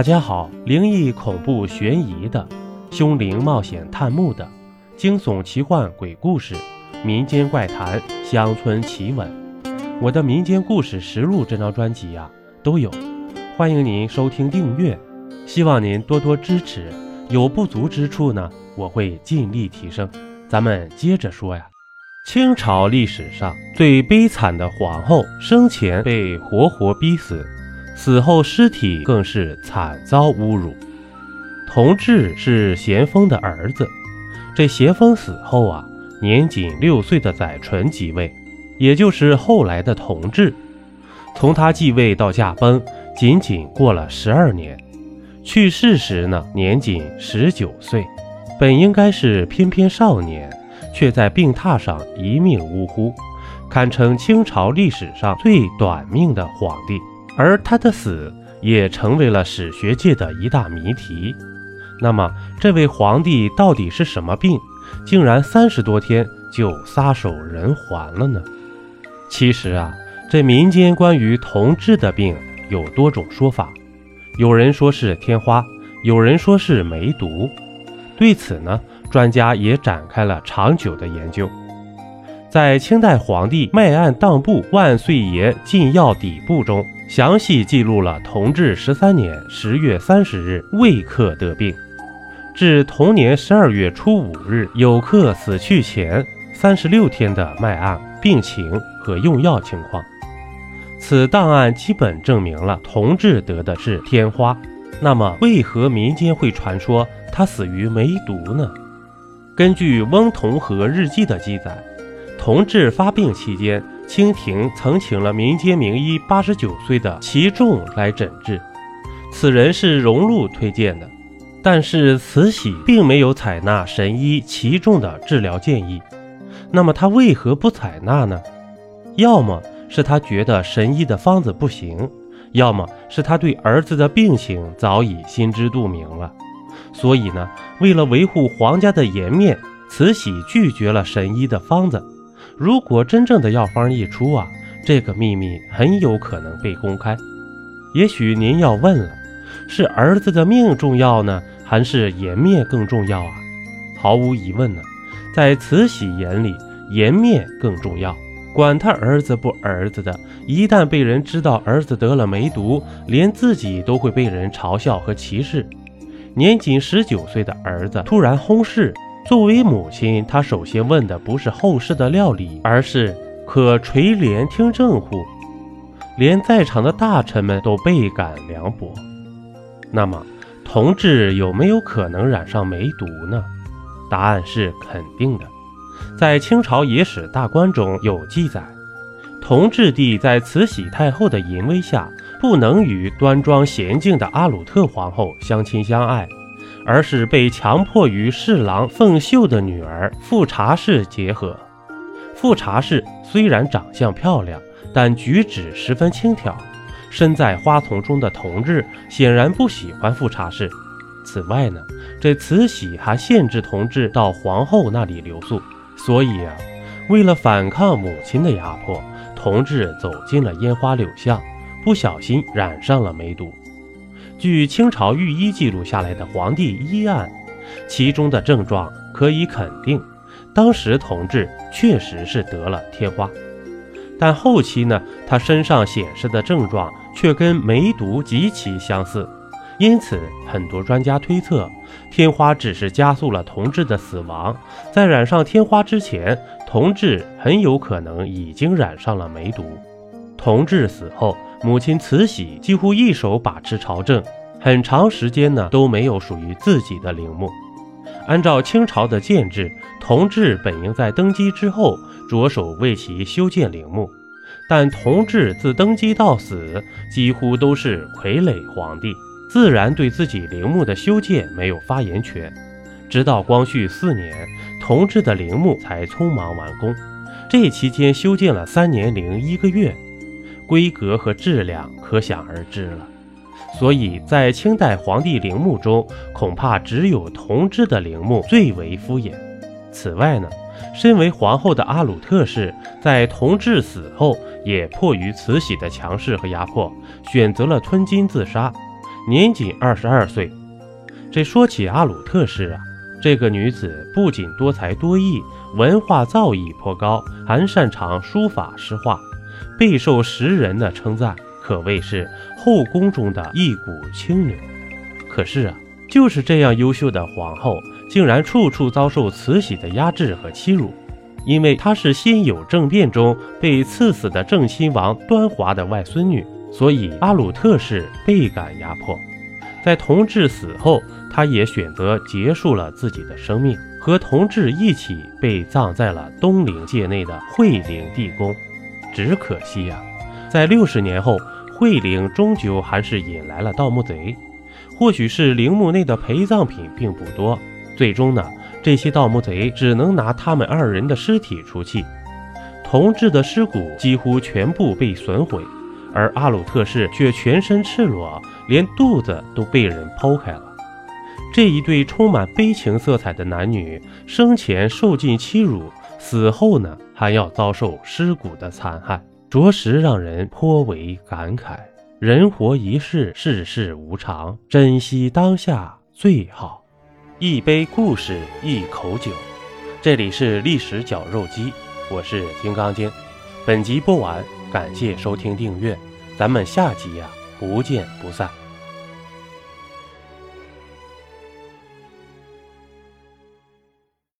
大家好，灵异、恐怖、悬疑的，凶灵冒险探墓的，惊悚、奇幻、鬼故事，民间怪谈、乡村奇闻，我的民间故事实录这张专辑呀都有，欢迎您收听订阅，希望您多多支持。有不足之处呢，我会尽力提升。咱们接着说呀，清朝历史上最悲惨的皇后，生前被活活逼死。死后尸体更是惨遭侮辱。同治是咸丰的儿子，这咸丰死后啊，年仅六岁的载淳即位，也就是后来的同治。从他继位到驾崩，仅仅过了十二年。去世时呢，年仅十九岁，本应该是翩翩少年，却在病榻上一命呜呼，堪称清朝历史上最短命的皇帝。而他的死也成为了史学界的一大谜题。那么，这位皇帝到底是什么病，竟然三十多天就撒手人寰了呢？其实啊，这民间关于同治的病有多种说法，有人说是天花，有人说是梅毒。对此呢，专家也展开了长久的研究。在清代皇帝《脉案当簿万岁爷进药底部》中。详细记录了同治十三年十月三十日未克得病，至同年十二月初五日有客死去前三十六天的脉案、病情和用药情况。此档案基本证明了同治得的是天花。那么，为何民间会传说他死于梅毒呢？根据《翁同和日记》的记载，同治发病期间。清廷曾请了民间名医八十九岁的齐仲来诊治，此人是荣禄推荐的，但是慈禧并没有采纳神医齐仲的治疗建议。那么他为何不采纳呢？要么是他觉得神医的方子不行，要么是他对儿子的病情早已心知肚明了。所以呢，为了维护皇家的颜面，慈禧拒绝了神医的方子。如果真正的药方一出啊，这个秘密很有可能被公开。也许您要问了，是儿子的命重要呢，还是颜面更重要啊？毫无疑问呢，在慈禧眼里，颜面更重要。管他儿子不儿子的，一旦被人知道儿子得了梅毒，连自己都会被人嘲笑和歧视。年仅十九岁的儿子突然薨逝。作为母亲，她首先问的不是后事的料理，而是可垂帘听政乎？连在场的大臣们都倍感凉薄。那么，同治有没有可能染上梅毒呢？答案是肯定的。在清朝野史大观中有记载，同治帝在慈禧太后的淫威下，不能与端庄娴静的阿鲁特皇后相亲相爱。而是被强迫与侍郎凤秀的女儿富察氏结合。富察氏虽然长相漂亮，但举止十分轻佻。身在花丛中的同治显然不喜欢富察氏。此外呢，这慈禧还限制同治到皇后那里留宿。所以啊，为了反抗母亲的压迫，同治走进了烟花柳巷，不小心染上了梅毒。据清朝御医记录下来的皇帝医案，其中的症状可以肯定，当时同治确实是得了天花。但后期呢，他身上显示的症状却跟梅毒极其相似，因此很多专家推测，天花只是加速了同治的死亡。在染上天花之前，同治很有可能已经染上了梅毒。同治死后。母亲慈禧几乎一手把持朝政，很长时间呢都没有属于自己的陵墓。按照清朝的建制，同治本应在登基之后着手为其修建陵墓，但同治自登基到死几乎都是傀儡皇帝，自然对自己陵墓的修建没有发言权。直到光绪四年，同治的陵墓才匆忙完工，这期间修建了三年零一个月。规格和质量可想而知了，所以在清代皇帝陵墓中，恐怕只有同治的陵墓最为敷衍。此外呢，身为皇后的阿鲁特氏在同治死后，也迫于慈禧的强势和压迫，选择了吞金自杀。年仅二十二岁。这说起阿鲁特氏啊，这个女子不仅多才多艺，文化造诣颇高，还擅长书法诗画，备受时人的称赞，可谓是后宫中的一股清流。可是啊，就是这样优秀的皇后，竟然处处遭受慈禧的压制和欺辱。因为她是辛酉政变中被赐死的正亲王端华的外孙女，所以阿鲁特氏倍感压迫。在同治死后，她也选择结束了自己的生命，和同治一起被葬在了东陵界内的惠陵地宫。只可惜呀，在六十年后，惠陵终究还是引来了盗墓贼。或许是陵墓内的陪葬品并不多，最终呢？这些盗墓贼只能拿他们二人的尸体出气，同治的尸骨几乎全部被损毁，而阿鲁特氏却全身赤裸，连肚子都被人剖开了。这一对充满悲情色彩的男女，生前受尽欺辱，死后呢还要遭受尸骨的残害，着实让人颇为感慨。人活一世，世事无常，珍惜当下最好。一杯故事，一口酒。这里是历史绞肉机，我是金刚经。本集播完，感谢收听订阅，咱们下集呀，不见不散。